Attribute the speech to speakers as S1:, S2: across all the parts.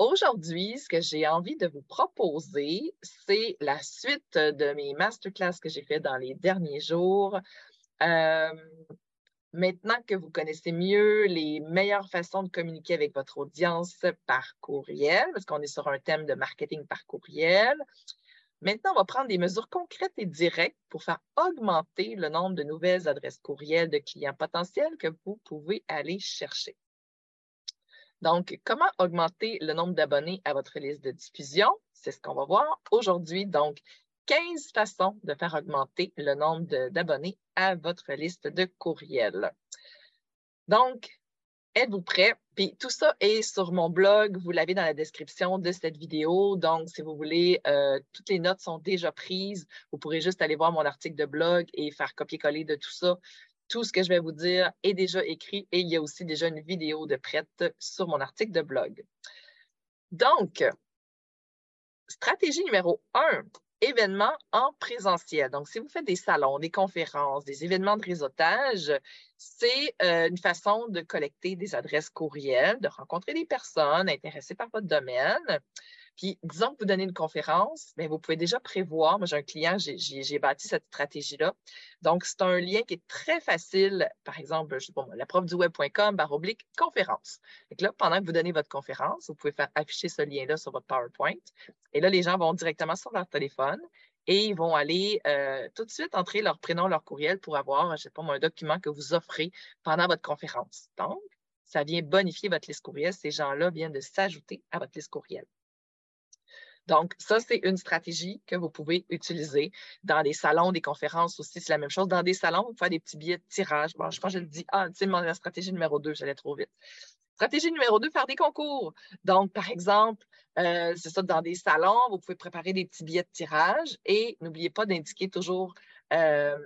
S1: Aujourd'hui, ce que j'ai envie de vous proposer, c'est la suite de mes masterclass que j'ai fait dans les derniers jours. Euh, maintenant que vous connaissez mieux les meilleures façons de communiquer avec votre audience par courriel, parce qu'on est sur un thème de marketing par courriel, maintenant, on va prendre des mesures concrètes et directes pour faire augmenter le nombre de nouvelles adresses courriel de clients potentiels que vous pouvez aller chercher. Donc, comment augmenter le nombre d'abonnés à votre liste de diffusion? C'est ce qu'on va voir aujourd'hui. Donc, 15 façons de faire augmenter le nombre d'abonnés à votre liste de courriels. Donc, êtes-vous prêts? Puis tout ça est sur mon blog. Vous l'avez dans la description de cette vidéo. Donc, si vous voulez, euh, toutes les notes sont déjà prises. Vous pourrez juste aller voir mon article de blog et faire copier-coller de tout ça tout ce que je vais vous dire est déjà écrit et il y a aussi déjà une vidéo de prête sur mon article de blog. Donc, stratégie numéro un, événements en présentiel. Donc, si vous faites des salons, des conférences, des événements de réseautage, c'est euh, une façon de collecter des adresses courriels, de rencontrer des personnes intéressées par votre domaine. Puis, disons que vous donnez une conférence, bien, vous pouvez déjà prévoir. Moi, j'ai un client, j'ai bâti cette stratégie-là. Donc, c'est un lien qui est très facile. Par exemple, je la prof du web.com, barre oblique, conférence. Donc là, pendant que vous donnez votre conférence, vous pouvez faire afficher ce lien-là sur votre PowerPoint. Et là, les gens vont directement sur leur téléphone et ils vont aller euh, tout de suite entrer leur prénom, leur courriel pour avoir, je sais pas, un document que vous offrez pendant votre conférence. Donc, ça vient bonifier votre liste courriel. Ces gens-là viennent de s'ajouter à votre liste courriel. Donc, ça, c'est une stratégie que vous pouvez utiliser dans des salons, des conférences aussi. C'est la même chose. Dans des salons, vous pouvez des petits billets de tirage. Bon, je pense que je le dis. Ah, tu la stratégie numéro deux, j'allais trop vite. Stratégie numéro deux, faire des concours. Donc, par exemple, euh, c'est ça, dans des salons, vous pouvez préparer des petits billets de tirage et n'oubliez pas d'indiquer toujours euh,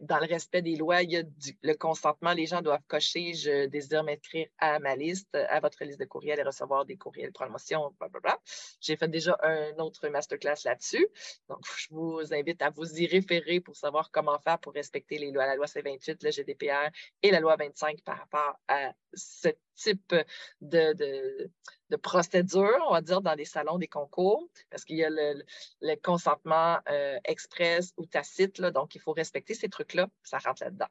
S1: dans le respect des lois, il y a le consentement. Les gens doivent cocher Je désire m'inscrire à ma liste, à votre liste de courriels et recevoir des courriels promotion, blablabla. J'ai fait déjà un autre masterclass là-dessus. Donc, je vous invite à vous y référer pour savoir comment faire pour respecter les lois, la loi C28, le GDPR et la loi 25 par rapport à ce type de, de, procédure, on va dire, dans les salons des concours, parce qu'il y a le, consentement euh, express ou tacite, donc il faut respecter ces trucs-là, ça rentre là-dedans.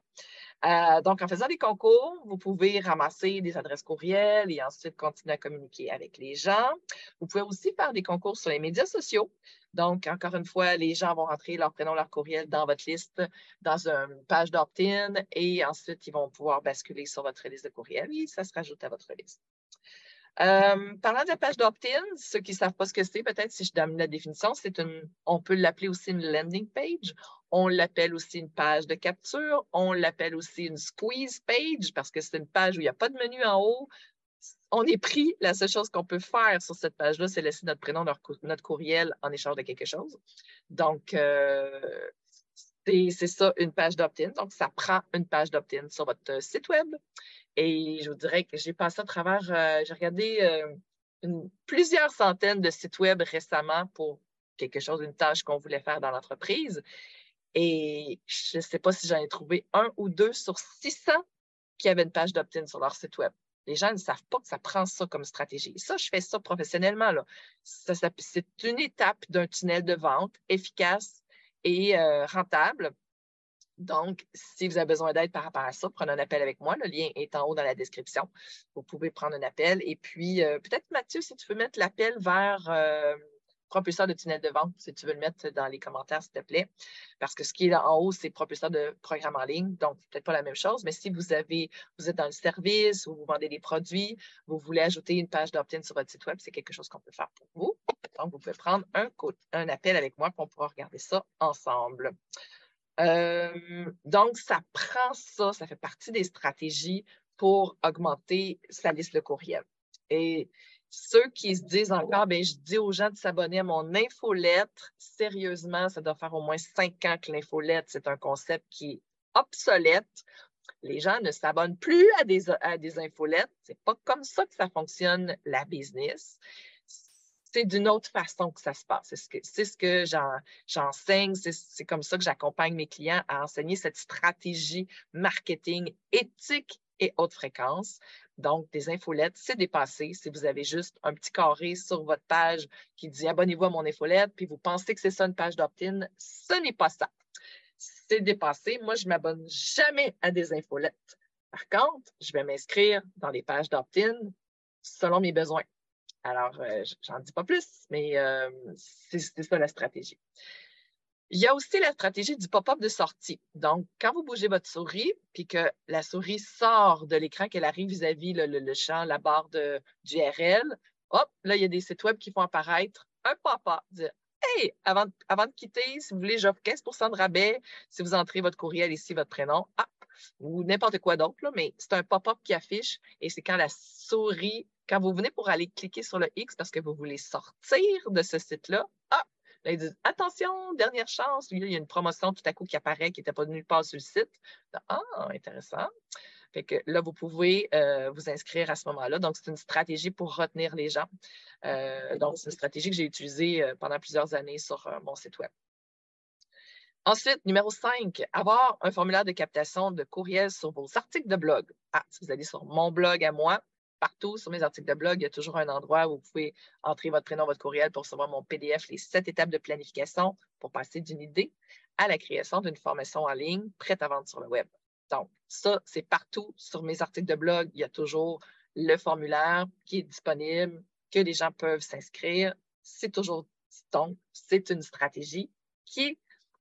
S1: Euh, donc, en faisant des concours, vous pouvez ramasser des adresses courriels et ensuite continuer à communiquer avec les gens. Vous pouvez aussi faire des concours sur les médias sociaux. Donc, encore une fois, les gens vont rentrer leur prénom, leur courriel dans votre liste, dans une page d'opt-in et ensuite, ils vont pouvoir basculer sur votre liste de courriel et ça se rajoute à votre liste. Euh, parlant de la page d'opt-in, ceux qui ne savent pas ce que c'est, peut-être si je donne la définition, c'est une, on peut l'appeler aussi une landing page, on l'appelle aussi une page de capture, on l'appelle aussi une squeeze page parce que c'est une page où il n'y a pas de menu en haut. On est pris, la seule chose qu'on peut faire sur cette page-là, c'est laisser notre prénom, notre courriel en échange de quelque chose. Donc, euh, c'est ça, une page d'opt-in. Donc, ça prend une page d'opt-in sur votre site web. Et je vous dirais que j'ai passé à travers, euh, j'ai regardé euh, plusieurs centaines de sites web récemment pour quelque chose, une tâche qu'on voulait faire dans l'entreprise. Et je ne sais pas si j'en ai trouvé un ou deux sur 600 qui avaient une page d'opt-in sur leur site web. Les gens ne savent pas que ça prend ça comme stratégie. Ça, je fais ça professionnellement. Là. c'est une étape d'un tunnel de vente efficace et euh, rentable donc, si vous avez besoin d'aide par rapport à ça, prenez un appel avec moi. Le lien est en haut dans la description. Vous pouvez prendre un appel. Et puis, euh, peut-être, Mathieu, si tu veux mettre l'appel vers euh, propulseur de tunnel de vente, si tu veux le mettre dans les commentaires, s'il te plaît. Parce que ce qui est en haut, c'est propulseur de programme en ligne. Donc, peut-être pas la même chose. Mais si vous êtes dans le service ou vous vendez des produits, vous voulez ajouter une page d'opt-in sur votre site web, c'est quelque chose qu'on peut faire pour vous. Donc, vous pouvez prendre un, un appel avec moi, pour on pourra regarder ça ensemble. Donc, ça prend ça, ça fait partie des stratégies pour augmenter sa liste de courriel. Et ceux qui se disent encore, ben, je dis aux gens de s'abonner à mon infolettre, sérieusement, ça doit faire au moins cinq ans que l'infolettre, c'est un concept qui est obsolète. Les gens ne s'abonnent plus à des, à des infolettes. C'est pas comme ça que ça fonctionne la business c'est d'une autre façon que ça se passe. C'est ce que, j'enseigne, c'est, comme ça que j'accompagne mes clients à enseigner cette stratégie marketing éthique et haute fréquence. Donc, des infolettes, c'est dépassé. Si vous avez juste un petit carré sur votre page qui dit abonnez-vous à mon infolette, puis vous pensez que c'est ça une page d'opt-in, ce n'est pas ça. C'est dépassé. Moi, je ne m'abonne jamais à des infolettes. Par contre, je vais m'inscrire dans les pages d'opt-in selon mes besoins. Alors, euh, j'en dis pas plus, mais euh, c'est ça la stratégie. Il y a aussi la stratégie du pop-up de sortie. Donc, quand vous bougez votre souris, puis que la souris sort de l'écran, qu'elle arrive vis-à-vis le, champ, la barre de, du RL, hop, là, il y a des sites web qui font apparaître un pop-up. Hey, avant, avant, de quitter, si vous voulez, j'offre 15% de rabais si vous entrez votre courriel ici, votre prénom, ah, ou n'importe quoi d'autre, mais c'est un pop-up qui affiche et c'est quand la souris, quand vous venez pour aller cliquer sur le X parce que vous voulez sortir de ce site-là, ah, Là, ils disent Attention, dernière chance. il y a une promotion tout à coup qui apparaît qui n'était pas nulle part sur le site. Ah, intéressant. Fait que là, vous pouvez euh, vous inscrire à ce moment-là. Donc, c'est une stratégie pour retenir les gens. Euh, donc, c'est une stratégie que j'ai utilisée euh, pendant plusieurs années sur mon site Web. Ensuite, numéro 5, avoir un formulaire de captation de courriel sur vos articles de blog. Ah, si vous allez sur mon blog à moi, partout sur mes articles de blog, il y a toujours un endroit où vous pouvez entrer votre prénom, votre courriel pour recevoir mon PDF, les sept étapes de planification pour passer d'une idée à la création d'une formation en ligne prête à vendre sur le web. Donc, ça, c'est partout sur mes articles de blog. Il y a toujours le formulaire qui est disponible, que les gens peuvent s'inscrire. C'est toujours, donc, c'est une stratégie qui est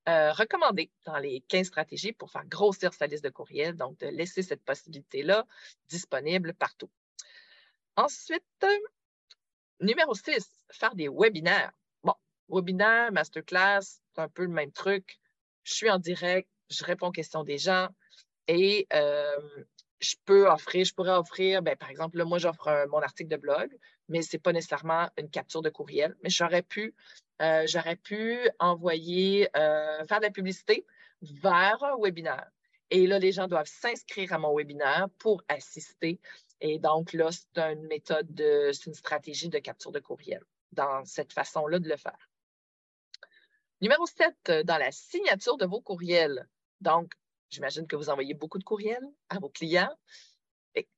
S1: euh, recommandée dans les 15 stratégies pour faire grossir sa liste de courriels, donc de laisser cette possibilité-là disponible partout. Ensuite, numéro 6, faire des webinaires. Bon, webinaire, masterclass, c'est un peu le même truc. Je suis en direct, je réponds aux questions des gens et euh, je peux offrir, je pourrais offrir, ben, par exemple, là, moi, j'offre mon article de blog, mais ce n'est pas nécessairement une capture de courriel, mais j'aurais pu, euh, pu envoyer, euh, faire de la publicité vers un webinaire. Et là, les gens doivent s'inscrire à mon webinaire pour assister et donc, là, c'est une méthode, de, c'est une stratégie de capture de courriel dans cette façon-là de le faire. Numéro 7, euh, dans la signature de vos courriels. Donc, j'imagine que vous envoyez beaucoup de courriels à vos clients.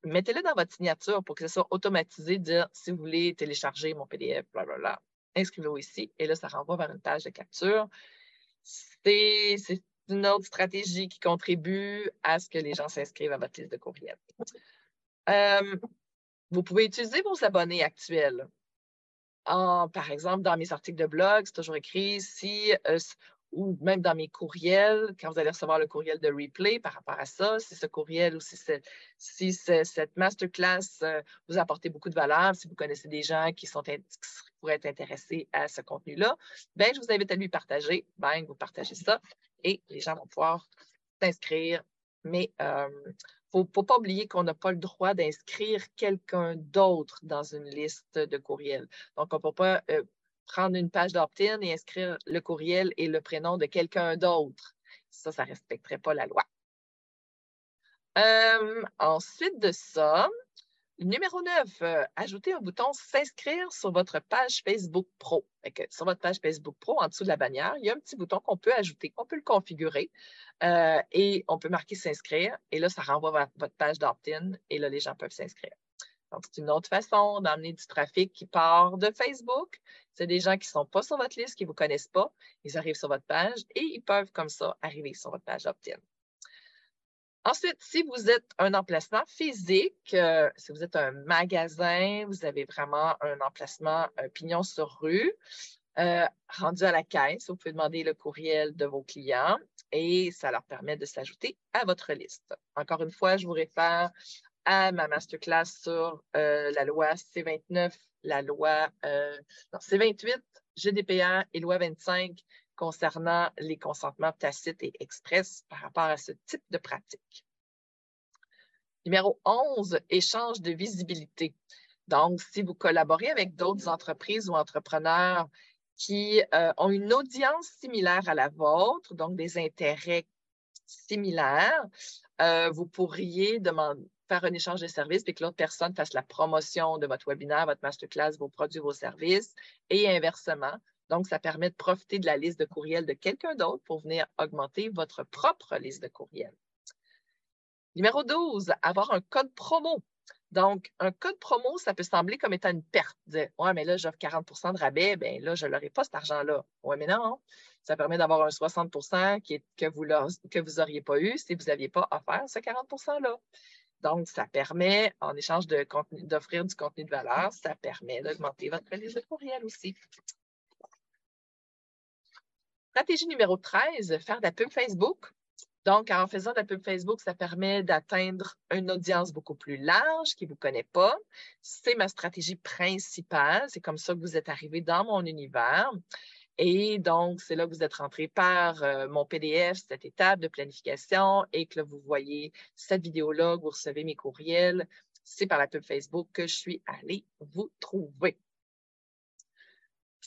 S1: Mettez-le dans votre signature pour que ce soit automatisé, dire si vous voulez télécharger mon PDF, blablabla, inscrivez-vous ici. Et là, ça renvoie vers une page de capture. C'est une autre stratégie qui contribue à ce que les gens s'inscrivent à votre liste de courriels. Euh, vous pouvez utiliser vos abonnés actuels. par exemple, dans mes articles de blog, c'est toujours écrit si, euh, ou même dans mes courriels, quand vous allez recevoir le courriel de replay par rapport à ça, si ce courriel ou si, cette masterclass euh, vous apporte beaucoup de valeur, si vous connaissez des gens qui, sont, pourraient être intéressés à ce contenu-là, ben, je vous invite à lui partager. Ben, vous partagez ça et les gens vont pouvoir s'inscrire. Mais ne faut pas oublier qu'on n'a pas le droit d'inscrire quelqu'un d'autre dans une liste de courriels. Donc, on ne peut pas euh, prendre une page d'opt-in et inscrire le courriel et le prénom de quelqu'un d'autre. Ça, ça ne respecterait pas la loi. Euh, ensuite de ça, Numéro 9, euh, ajoutez un bouton S'inscrire sur votre page Facebook Pro. sur votre page Facebook Pro, en dessous de la bannière, il y a un petit bouton qu'on peut ajouter, qu'on peut le configurer euh, et on peut marquer S'inscrire. Et là, ça renvoie votre page d'opt-in et là, les gens peuvent s'inscrire. Donc, c'est une autre façon d'amener du trafic qui part de Facebook. C'est des gens qui ne sont pas sur votre liste, qui ne vous connaissent pas. Ils arrivent sur votre page et ils peuvent comme ça arriver sur votre page opt-in. Ensuite, si vous êtes un emplacement physique, euh, si vous êtes un magasin, vous avez vraiment un emplacement un pignon sur rue, euh, rendu à la caisse, vous pouvez demander le courriel de vos clients et ça leur permet de s'ajouter à votre liste. Encore une fois, je vous réfère à ma masterclass sur euh, la loi C29, la loi non, C28, GDPR et loi 25 concernant les consentements tacites et express par rapport à ce type de pratique. Numéro 11, échange de visibilité. Donc, si vous collaborez avec d'autres entreprises ou entrepreneurs qui euh, ont une audience similaire à la vôtre, donc des intérêts similaires, euh, vous pourriez faire un échange de services et que l'autre personne fasse la promotion de votre webinaire, votre masterclass, vos produits, vos services et inversement. Donc, ça permet de profiter de la liste de courriels de quelqu'un d'autre pour venir augmenter votre propre liste de courriels. Numéro 12, avoir un code promo. Donc, un code promo, ça peut sembler comme étant une perte. ouais, mais là, j'offre 40% de rabais, bien là, je ne l'aurai pas cet argent-là. Oui, mais non, ça permet d'avoir un 60 qui que vous n'auriez pas eu si vous n'aviez pas offert ce 40 %-là. Donc, ça permet, en échange d'offrir du contenu de valeur, ça permet d'augmenter votre liste de courriel aussi. Stratégie numéro 13, faire de la pub Facebook. Donc, en faisant de la pub Facebook, ça permet d'atteindre une audience beaucoup plus large qui ne vous connaît pas. C'est ma stratégie principale. C'est comme ça que vous êtes arrivé dans mon univers. Et donc, c'est là que vous êtes rentré par euh, mon PDF, cette étape de planification, et que vous voyez cette vidéo-là, vous recevez mes courriels. C'est par la pub Facebook que je suis allée vous trouver.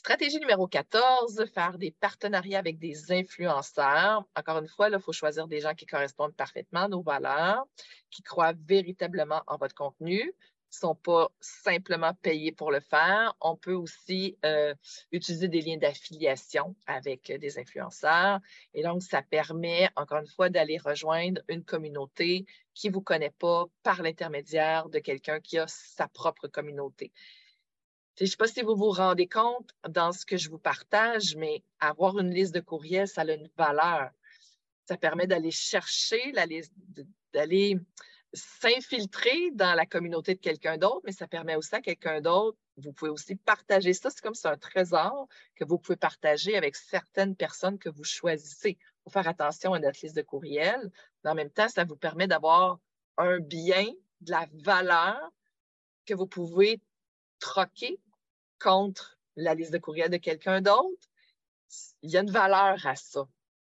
S1: Stratégie numéro 14, faire des partenariats avec des influenceurs. Encore une fois, il faut choisir des gens qui correspondent parfaitement à nos valeurs, qui croient véritablement en votre contenu, ne sont pas simplement payés pour le faire. On peut aussi euh, utiliser des liens d'affiliation avec des influenceurs. Et donc, ça permet, encore une fois, d'aller rejoindre une communauté qui ne vous connaît pas par l'intermédiaire de quelqu'un qui a sa propre communauté. Je ne sais pas si vous vous rendez compte dans ce que je vous partage, mais avoir une liste de courriels, ça a une valeur. Ça permet d'aller chercher d'aller s'infiltrer dans la communauté de quelqu'un d'autre, mais ça permet aussi à quelqu'un d'autre, vous pouvez aussi partager ça. C'est comme c'est un trésor que vous pouvez partager avec certaines personnes que vous choisissez. Il faut faire attention à notre liste de courriels, en même temps, ça vous permet d'avoir un bien, de la valeur que vous pouvez troquer contre la liste de courriel de quelqu'un d'autre, il y a une valeur à ça.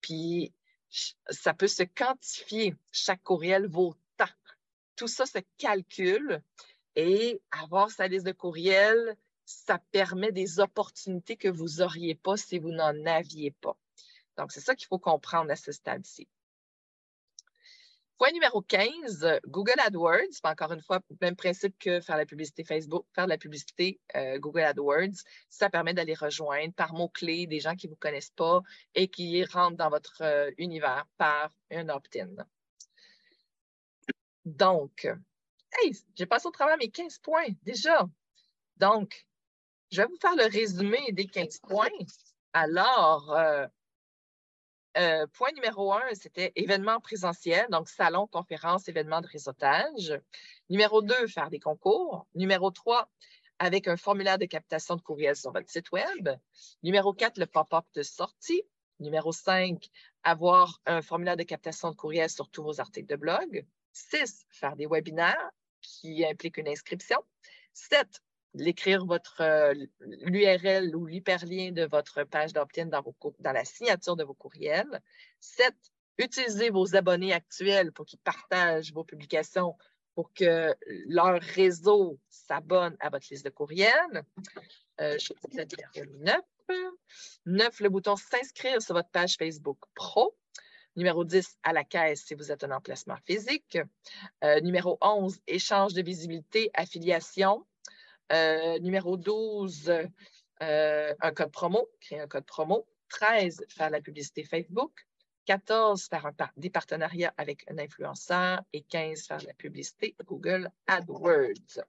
S1: Puis, ça peut se quantifier. Chaque courriel vaut tant. Tout ça se calcule et avoir sa liste de courriels, ça permet des opportunités que vous n'auriez pas si vous n'en aviez pas. Donc, c'est ça qu'il faut comprendre à ce stade-ci. Point numéro 15, Google AdWords. Encore une fois, même principe que faire la publicité Facebook, faire de la publicité euh, Google AdWords. Ça permet d'aller rejoindre par mots-clés des gens qui ne vous connaissent pas et qui rentrent dans votre euh, univers par un opt-in. Donc, hey, j'ai passé au travers mes 15 points déjà. Donc, je vais vous faire le résumé des 15 points. Alors, euh, euh, point numéro un, c'était événement présentiel, donc salon, conférence, événement de réseautage. Numéro deux, faire des concours. Numéro trois, avec un formulaire de captation de courriel sur votre site Web. Numéro quatre, le pop-up de sortie. Numéro cinq, avoir un formulaire de captation de courriel sur tous vos articles de blog. Six, faire des webinaires qui impliquent une inscription. Sept, l'écrire votre euh, l'URL ou l'hyperlien de votre page d'opt-in dans, la signature de vos courriels. Sept, utilisez vos abonnés actuels pour qu'ils partagent vos publications pour que leur réseau s'abonne à votre liste de courriels. Euh, je vais 9. 9, le bouton s'inscrire sur votre page Facebook Pro. Numéro 10, à la caisse si vous êtes un emplacement physique. Euh, numéro 11, échange de visibilité, affiliation. Euh, numéro 12, euh, un code promo, créer un code promo. 13, faire la publicité Facebook. 14, faire des partenariats avec un influenceur. Et 15, faire la publicité Google AdWords.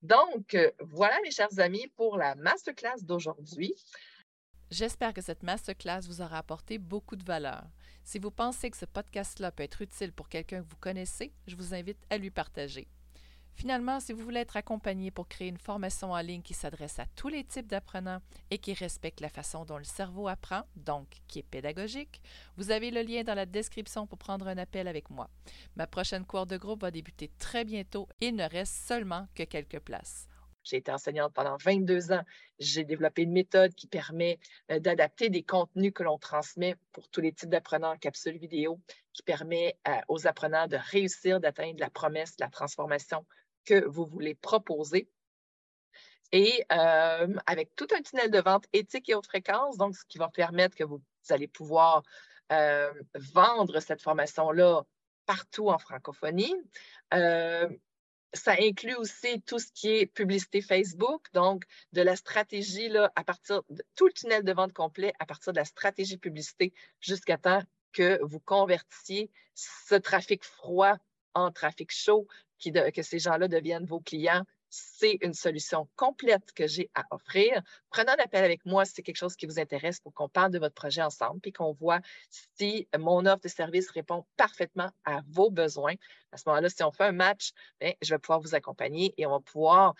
S1: Donc, voilà, mes chers amis, pour la masterclass d'aujourd'hui.
S2: J'espère que cette masterclass vous aura apporté beaucoup de valeur. Si vous pensez que ce podcast-là peut être utile pour quelqu'un que vous connaissez, je vous invite à lui partager. Finalement, si vous voulez être accompagné pour créer une formation en ligne qui s'adresse à tous les types d'apprenants et qui respecte la façon dont le cerveau apprend, donc qui est pédagogique, vous avez le lien dans la description pour prendre un appel avec moi. Ma prochaine cour de groupe va débuter très bientôt il ne reste seulement que quelques places.
S1: J'ai été enseignante pendant 22 ans. J'ai développé une méthode qui permet euh, d'adapter des contenus que l'on transmet pour tous les types d'apprenants en capsule vidéo, qui permet euh, aux apprenants de réussir, d'atteindre la promesse, la transformation que vous voulez proposer. Et euh, avec tout un tunnel de vente éthique et haute fréquence, donc ce qui va permettre que vous, allez pouvoir vendre cette formation-là partout en francophonie. Ça inclut aussi tout ce qui est publicité Facebook, donc de la stratégie là, à partir de tout le tunnel de vente complet, à partir de la stratégie publicité jusqu'à temps que vous convertissiez ce trafic froid en trafic chaud, que ces gens-là deviennent vos clients, c'est une solution complète que j'ai à offrir. Prenez un appel avec moi si c'est quelque chose qui vous intéresse pour qu'on parle de votre projet ensemble, puis qu'on voit si mon offre de service répond parfaitement à vos besoins. À ce moment-là, si on fait un match, ben, je vais pouvoir vous accompagner et on va pouvoir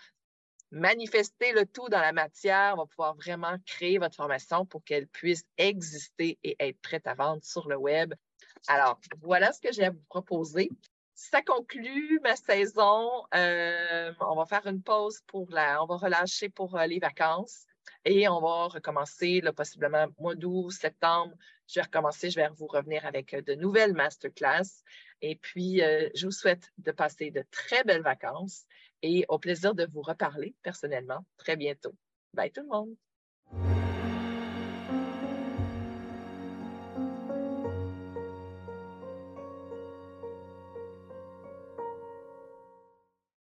S1: manifester le tout dans la matière, on va pouvoir vraiment créer votre formation pour qu'elle puisse exister et être prête à vendre sur le web. Alors, voilà ce que j'ai à vous proposer ça conclut ma saison. Euh, on va faire une pause pour la. On va relâcher pour euh, les vacances et on va recommencer là, possiblement mois d'août, septembre. Je vais recommencer, je vais vous revenir avec euh, de nouvelles masterclass. Et puis, je vous souhaite de passer de très belles vacances et au plaisir de vous reparler personnellement très bientôt. Bye tout le monde.